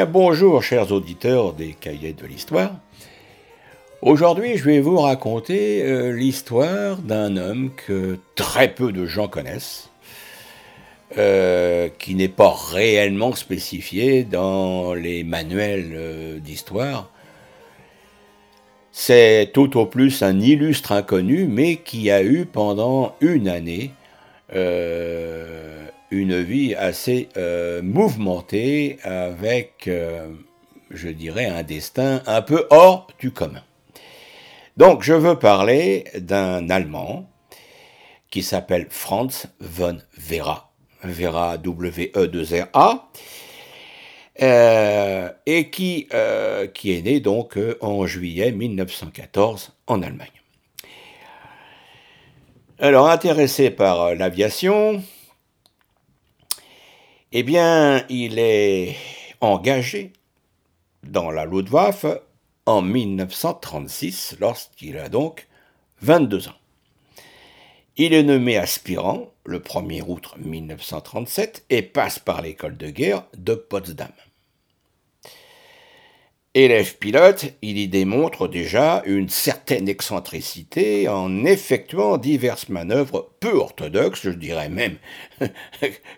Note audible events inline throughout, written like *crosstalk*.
Bonjour, chers auditeurs des cahiers de l'histoire. Aujourd'hui, je vais vous raconter euh, l'histoire d'un homme que très peu de gens connaissent, euh, qui n'est pas réellement spécifié dans les manuels euh, d'histoire. C'est tout au plus un illustre inconnu, mais qui a eu pendant une année une vie assez euh, mouvementée avec, euh, je dirais, un destin un peu hors du commun. Donc je veux parler d'un Allemand qui s'appelle Franz von Vera, Vera W-E-2-R-A, euh, et qui, qui est né donc en juillet 1914 en Allemagne. Alors intéressé par l'aviation, eh bien, il est engagé dans la Luftwaffe en 1936, lorsqu'il a donc 22 ans. Il est nommé aspirant le 1er août 1937 et passe par l'école de guerre de Potsdam. Élève pilote, il y démontre déjà une certaine excentricité en effectuant diverses manœuvres peu orthodoxes, je dirais même *laughs*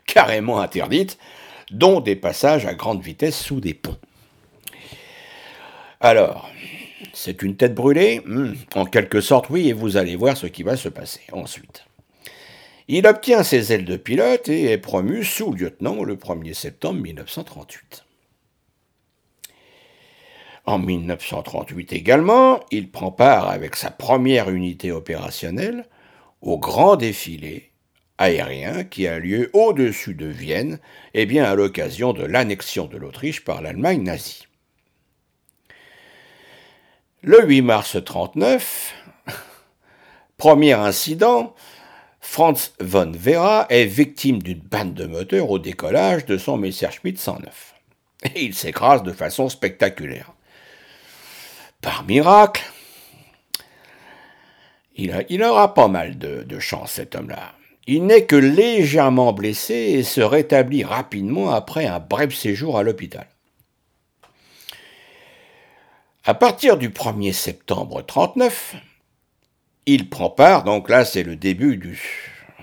carrément interdites, dont des passages à grande vitesse sous des ponts. Alors, c'est une tête brûlée? Hmm, En quelque sorte, oui, et vous allez voir ce qui va se passer ensuite. Il obtient ses ailes de pilote et est promu sous-lieutenant le 1er septembre 1938. En 1938 également, il prend part avec sa première unité opérationnelle au grand défilé aérien qui a lieu au-dessus de Vienne, et eh bien à l'occasion de l'annexion de l'Autriche par l'Allemagne nazie. Le 8 mars 1939, *laughs* premier incident, Franz von Vera est victime d'une panne de moteur au décollage de son Messerschmitt 109. Et il s'écrase de façon spectaculaire. Par miracle, il, aura pas mal de, chance, cet homme-là. Il n'est que légèrement blessé et se rétablit rapidement après un bref séjour à l'hôpital. À partir du 1er septembre 1939, il prend part, donc là c'est le début du,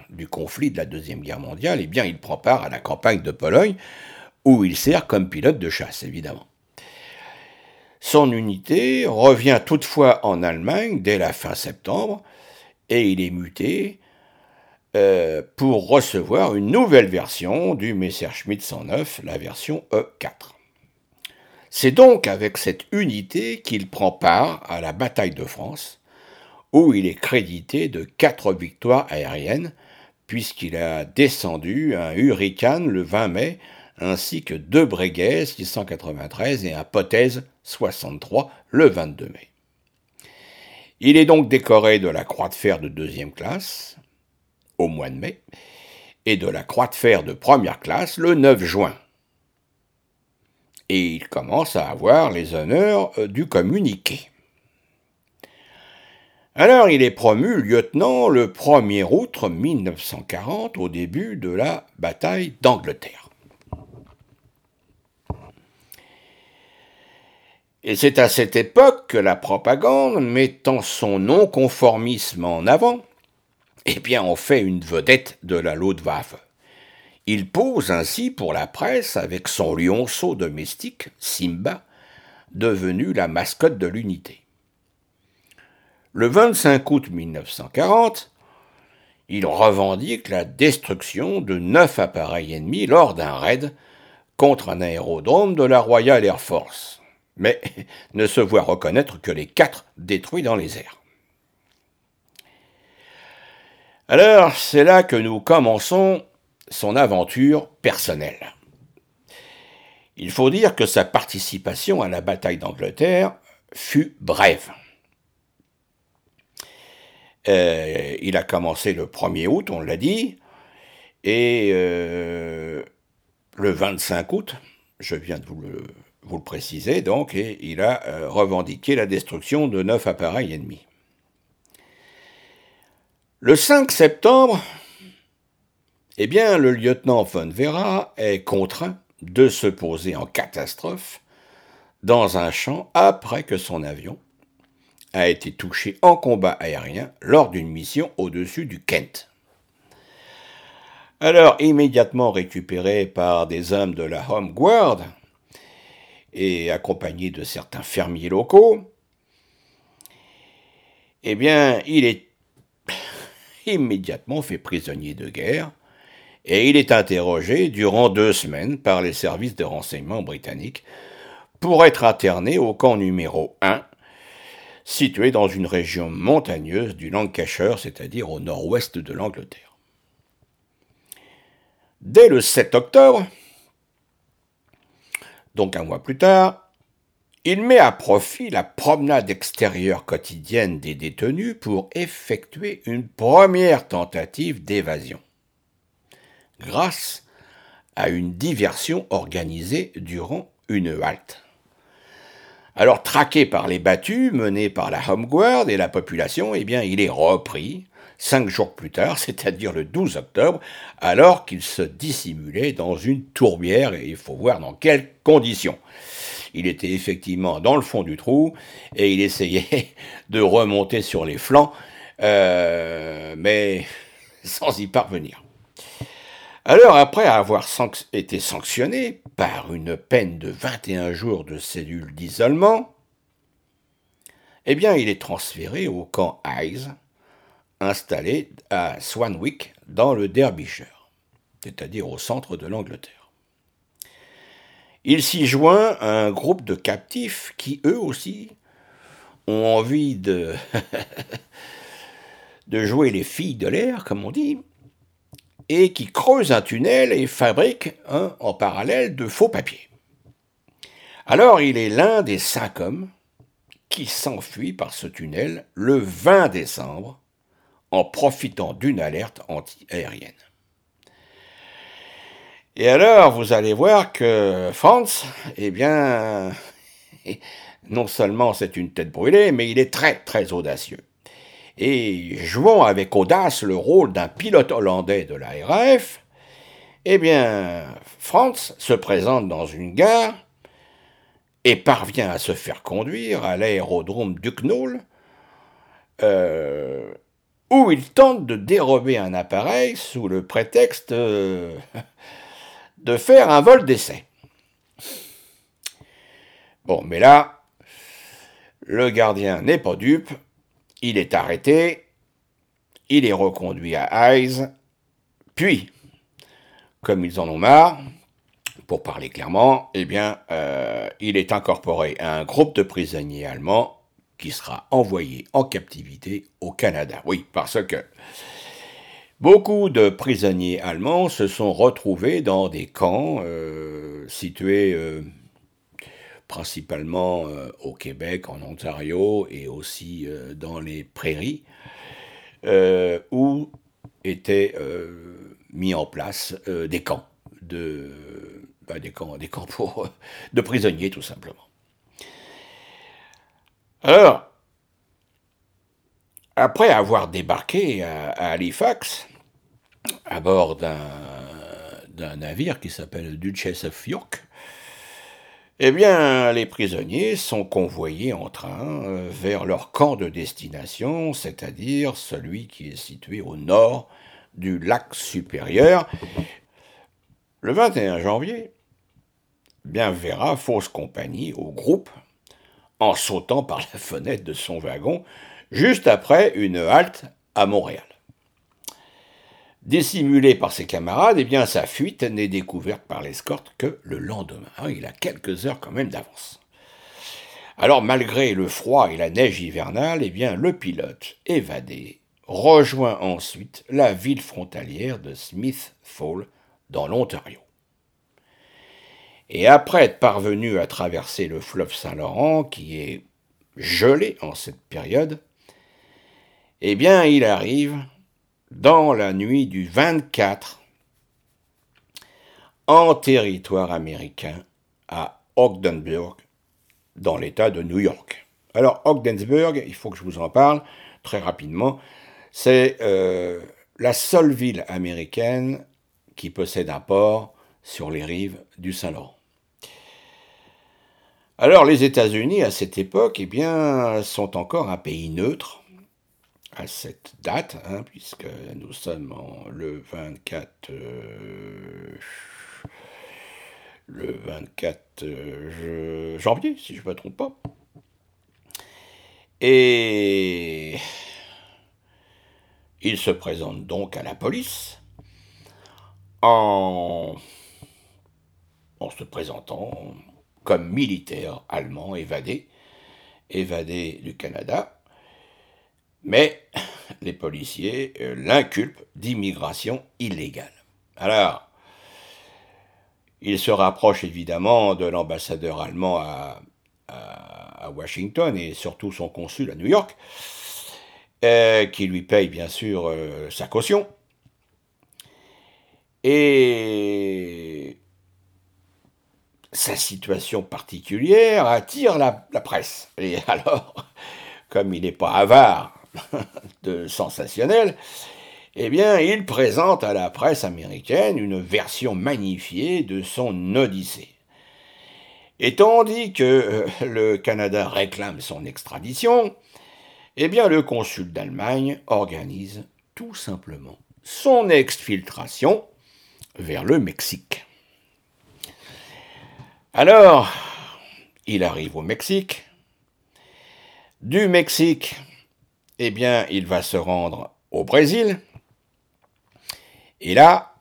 du, conflit de la Deuxième Guerre mondiale, et eh bien il prend part à la campagne de Pologne, où il sert comme pilote de chasse, évidemment. Son unité revient toutefois en Allemagne dès la fin septembre et il est muté euh, pour recevoir une nouvelle version du Messerschmitt 109, la version E4. C'est donc avec cette unité qu'il prend part à la bataille de France, où il est crédité de quatre victoires aériennes, puisqu'il a descendu un Hurricane le 20 mai ainsi que deux Breguet 693 et un Pothèse 63 le 22 mai. Il est donc décoré de la Croix de fer de deuxième classe au mois de mai et de la Croix de fer de première classe le 9 juin. Et il commence à avoir les honneurs euh, du communiqué. Alors il est promu lieutenant le 1er août 1940 au début de la bataille d'Angleterre. Et c'est à cette époque que la propagande, mettant son non-conformisme en avant, eh bien, on fait une vedette de la Luftwaffe. Il pose ainsi pour la presse avec son lionceau domestique, Simba, devenu la mascotte de l'unité. Le 25 août 1940, il revendique la destruction de neuf appareils ennemis lors d'un raid contre un aérodrome de la Royal Air Force mais *laughs* ne se voit reconnaître que les quatre détruits dans les airs. Alors, c'est là que nous commençons son aventure personnelle. Il faut dire que sa participation à la bataille d'Angleterre fut brève. Euh, il a commencé le 1er août, on l'a dit, et euh, le 25 août, je viens de vous le vous le précisez donc, et il a euh, revendiqué la destruction de neuf appareils ennemis. Le 5 septembre, eh bien, le lieutenant von Vera est contraint de se poser en catastrophe dans un champ après que son avion a été touché en combat aérien lors d'une mission au-dessus du Kent. Alors, immédiatement récupéré par des hommes de la Home Guard et accompagné de certains fermiers locaux, eh bien, il est *laughs* immédiatement fait prisonnier de guerre et il est interrogé durant deux semaines par les services de renseignement britanniques pour être interné au camp numéro 1, situé dans une région montagneuse du Lancashire, c'est-à-dire au nord-ouest de l'Angleterre. Dès le 7 octobre, donc un mois plus tard, il met à profit la promenade extérieure quotidienne des détenus pour effectuer une première tentative d'évasion, grâce à une diversion organisée durant une halte. Alors, traqué par les battus menés par la Home Guard et la population, eh bien, il est repris cinq jours plus tard, c'est-à-dire le 12 octobre, alors qu'il se dissimulait dans une tourbière, et il faut voir dans quelles conditions. Il était effectivement dans le fond du trou, et il essayait *laughs* de remonter sur les flancs, euh, mais *laughs* sans y parvenir. Alors, après avoir été sanctionné par une peine de 21 jours de cellule d'isolement, eh bien, il est transféré au camp Hayes, installé à Swanwick, dans le Derbyshire, c'est-à-dire au centre de l'Angleterre. Il s'y joint à un groupe de captifs qui, eux aussi, ont envie de, *laughs* de jouer les filles de l'air, comme on dit, et qui creusent un tunnel et fabriquent un, en parallèle de faux papiers. Alors il est l'un des cinq hommes qui s'enfuit par ce tunnel le 20 décembre en profitant d'une alerte anti-aérienne. Et alors, vous allez voir que Franz, eh bien, non seulement c'est une tête brûlée, mais il est très, très audacieux. Et jouant avec audace le rôle d'un pilote hollandais de la RAF, eh bien, Franz se présente dans une gare et parvient à se faire conduire à l'aérodrome du Knoll, euh, où il tente de dérober un appareil sous le prétexte euh, *laughs* de faire un vol d'essai. Bon, mais là, le gardien n'est pas dupe, il est arrêté, il est reconduit à Hayes, puis, comme ils en ont marre, pour parler clairement, eh bien, euh, il est incorporé à un groupe de prisonniers allemands qui sera envoyé en captivité au Canada. Oui, parce que beaucoup de prisonniers allemands se sont retrouvés dans des camps euh, situés euh, principalement euh, au Québec, en Ontario et aussi dans les prairies, où étaient mis en place des camps bah, des camps, des camps *laughs* de prisonniers tout simplement. Alors, après avoir débarqué à, Halifax, à bord d'un navire qui s'appelle Duchess of York, eh bien, les prisonniers sont convoyés en train euh, vers leur camp de destination, c'est-à-dire celui qui est situé au nord du lac supérieur. Le 21 janvier, bien verra fausse compagnie au groupe en sautant par la fenêtre de son wagon juste après une halte à Montréal. Dissimulé par ses camarades, eh bien sa fuite n'est découverte par l'escorte que le lendemain. Ah, il a quelques heures quand même d'avance. Alors malgré le froid et la neige hivernale, eh bien le pilote évadé rejoint ensuite la ville frontalière de Smith Fall dans l'Ontario. Et après être parvenu à traverser le fleuve Saint-Laurent, qui est gelé en cette période, eh bien, il arrive dans la nuit du 24 en territoire américain à Ogdensburg, dans l'État de New York. Alors, Ogdensburg, il faut que je vous en parle très rapidement, c'est euh, la seule ville américaine qui possède un port sur les rives du Saint-Laurent. Alors les États-Unis à cette époque, eh bien, sont encore un pays neutre à cette date, hein, puisque nous sommes le 24 euh, le 24 euh, janvier, si je ne me trompe pas. Et il se présente donc à la police en se présentant comme militaire allemand évadé, évadé du Canada, mais *laughs* les policiers euh, l'inculpent d'immigration illégale. Alors, il se rapproche évidemment de l'ambassadeur allemand à, Washington et surtout son consul à New York, euh, qui lui paye bien sûr euh, sa caution. Et sa situation particulière attire la, presse. Et *laughs* alors, comme il n'est pas avare *laughs* de sensationnel, eh bien, il présente à la presse américaine une version magnifiée de son Odyssée. Et tandis que euh, le Canada réclame son extradition, eh bien, le consul d'Allemagne organise tout simplement son exfiltration vers le Mexique. Alors, il arrive au Mexique. Du Mexique, eh bien, il va se rendre au Brésil. Et là,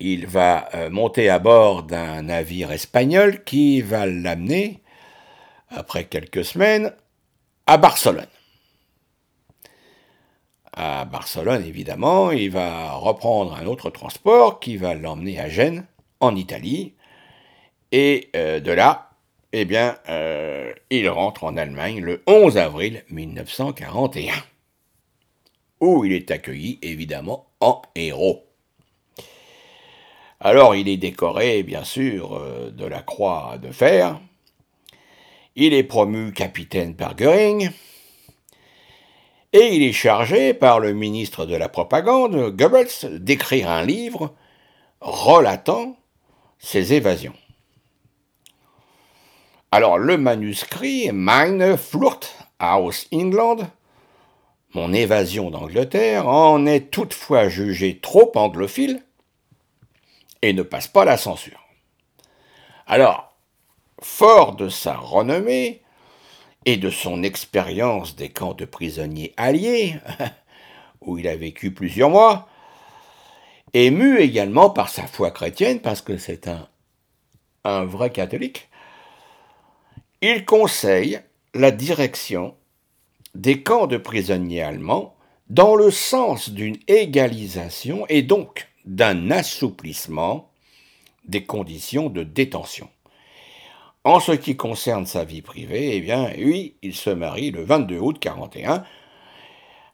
il va euh, monter à bord d'un navire espagnol qui va l'amener, après quelques semaines, à Barcelone. À Barcelone, évidemment, il va reprendre un autre transport qui va l'emmener à Gênes, en Italie. Et euh, de là, eh bien, euh, il rentre en Allemagne le 11 avril 1941 où il est accueilli évidemment en héros. Alors il est décoré bien sûr euh, de la croix de fer, il est promu capitaine par Göring, et il est chargé par le ministre de la Propagande, Goebbels, d'écrire un livre relatant ses évasions. Alors le manuscrit Meine Flucht aus England mon évasion d'Angleterre en est toutefois jugée trop anglophile et ne passe pas la censure. Alors, fort de sa renommée et de son expérience des camps de prisonniers alliés, *laughs* où il a vécu plusieurs mois, ému également par sa foi chrétienne, parce que c'est un, un vrai catholique, il conseille la direction des camps de prisonniers allemands dans le sens d'une égalisation et donc d'un assouplissement des conditions de détention. En ce qui concerne sa vie privée, eh bien, oui, il se marie le 22 août 41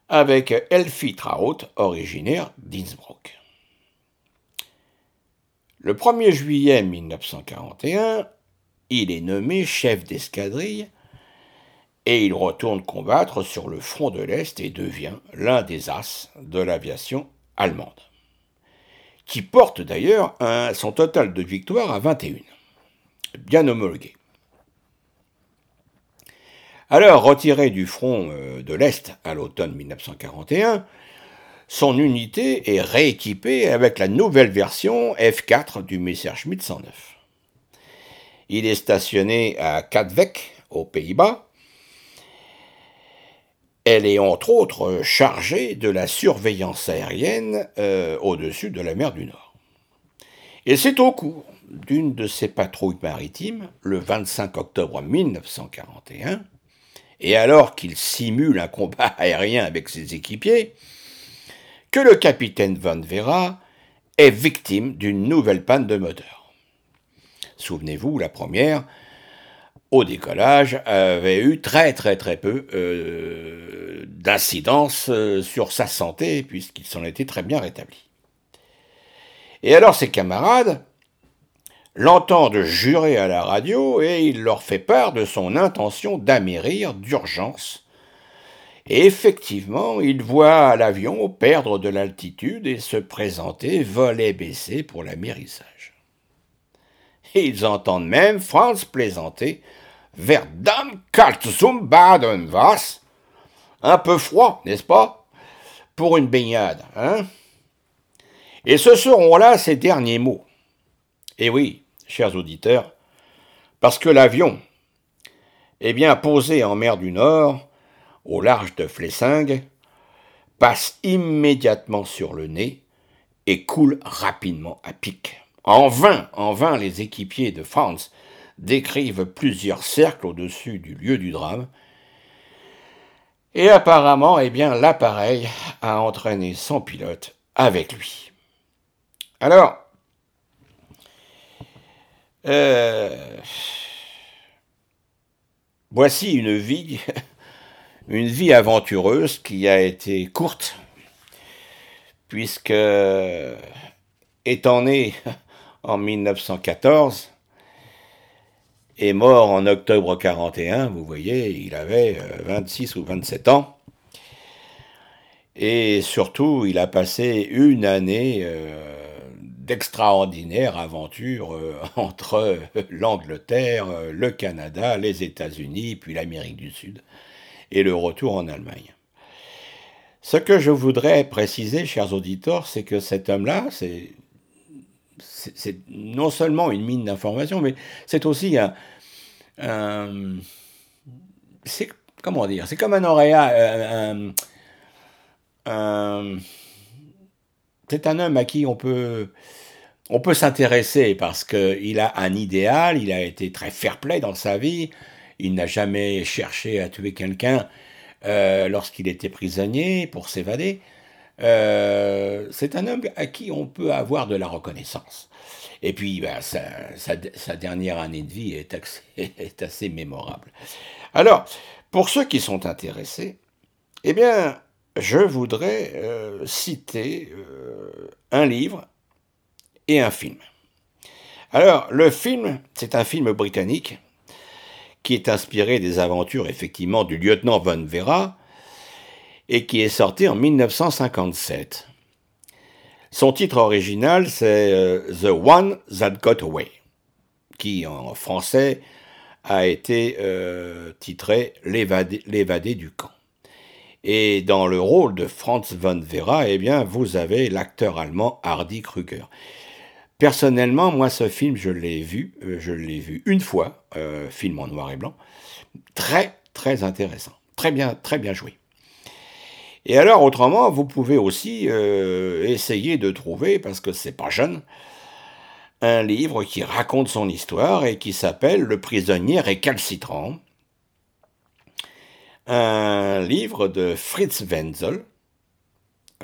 avec Elfie Traut, originaire d'Innsbruck. Le 1er juillet 1941, il est nommé chef d'escadrille et il retourne combattre sur le front de l'Est et devient l'un des as de l'aviation allemande, qui porte d'ailleurs son total de victoires à 21, bien homologué. Alors, retiré du front euh, de l'Est à l'automne 1941, son unité est rééquipée avec la nouvelle version F4 du Messerschmitt 109. Il est stationné à Katwijk, aux Pays-Bas, elle est entre autres chargée de la surveillance aérienne euh, au-dessus de la mer du Nord. Et c'est au cours d'une de ces patrouilles maritimes, le 25 octobre 1941, et alors qu'il simule un combat *laughs* aérien avec ses équipiers, que le capitaine Van Vera est victime d'une nouvelle panne de moteur. Souvenez-vous, la première, au décollage, avait eu très très très peu euh, d'incidence euh, sur sa santé, puisqu'il s'en était très bien rétabli. Et alors ses camarades l'entendent jurer à la radio et il leur fait part de son intention d'amérir d'urgence. Et effectivement, il voit l'avion perdre de l'altitude et se présenter volet baissé pour l'amérissage. Et ils entendent même Franz plaisanter Verdam kalt zum Baden, Un peu froid, n'est-ce pas Pour une baignade, hein Et ce seront là ces derniers mots. Et oui, chers auditeurs, parce que l'avion, est bien, posé en mer du Nord, au large de Flessingue, passe immédiatement sur le nez et coule rapidement à pic. En vain, en vain, les équipiers de France décrivent plusieurs cercles au-dessus du lieu du drame. Et apparemment, eh bien, l'appareil a entraîné son pilote avec lui. Alors, euh, voici une vie, *laughs* une vie aventureuse qui a été courte, puisque étant né *laughs* en 1914 et mort en octobre 41, vous voyez, il avait 26 euh, ou 27 ans. Et surtout, il a passé une année euh, d'extraordinaire aventure euh, *laughs* entre l'Angleterre, le Canada, les États-Unis, puis l'Amérique du Sud, et le retour en Allemagne. Ce que je voudrais préciser, chers auditeurs, c'est que cet homme-là, c'est c'est non seulement une mine d'informations, mais c'est aussi un, c'est comment dire, c'est comme un auréat, c'est un homme à qui on peut on peut s'intéresser parce qu'il a un idéal, il a été très fair-play dans sa vie, il n'a jamais cherché à tuer quelqu'un euh, lorsqu'il était prisonnier pour s'évader. Euh, c'est un homme à qui on peut avoir de la reconnaissance. Et puis, ben, sa, dernière année de vie *laughs* est, assez mémorable. Alors, pour ceux qui sont intéressés, eh bien, je voudrais euh, citer euh, un livre et un film. Alors, le film, c'est un film britannique qui est inspiré des aventures, effectivement, du lieutenant Von Vera, et qui est sorti en 1957. Son titre original, c'est euh, The One That Got Away, qui en français a été euh, titré L'évadé du camp. Et dans le rôle de Franz von Vera, eh bien, vous avez l'acteur allemand Hardy Krüger. Personnellement, moi, ce film, je l'ai vu, euh, je l'ai vu une fois, film en noir et blanc, très, très intéressant, très bien, très bien joué. Et alors, autrement, vous pouvez aussi euh, essayer de trouver, parce que c'est pas jeune, un livre qui raconte son histoire et qui s'appelle Le prisonnier récalcitrant. Un livre de Fritz Wenzel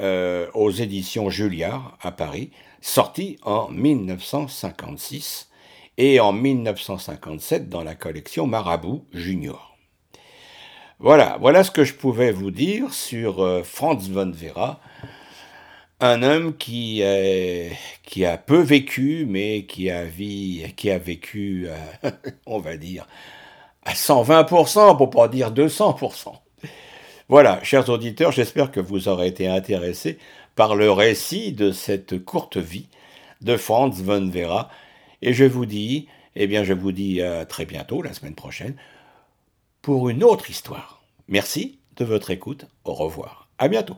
euh, aux éditions Julliard à Paris, sorti en 1956 et en 1957 dans la collection Marabout Junior. Voilà, voilà ce que je pouvais vous dire sur euh, Franz von Vera, un homme qui, a peu vécu, mais qui a, vécu, euh, *laughs* on va dire, à 120%, pour pas dire 200%. Voilà, chers auditeurs, j'espère que vous aurez été intéressés par le récit de cette courte vie de Franz von Vera. Et je vous dis, eh bien, je vous dis à très bientôt, la semaine prochaine, pour une autre histoire. Merci de votre écoute. Au revoir. À bientôt.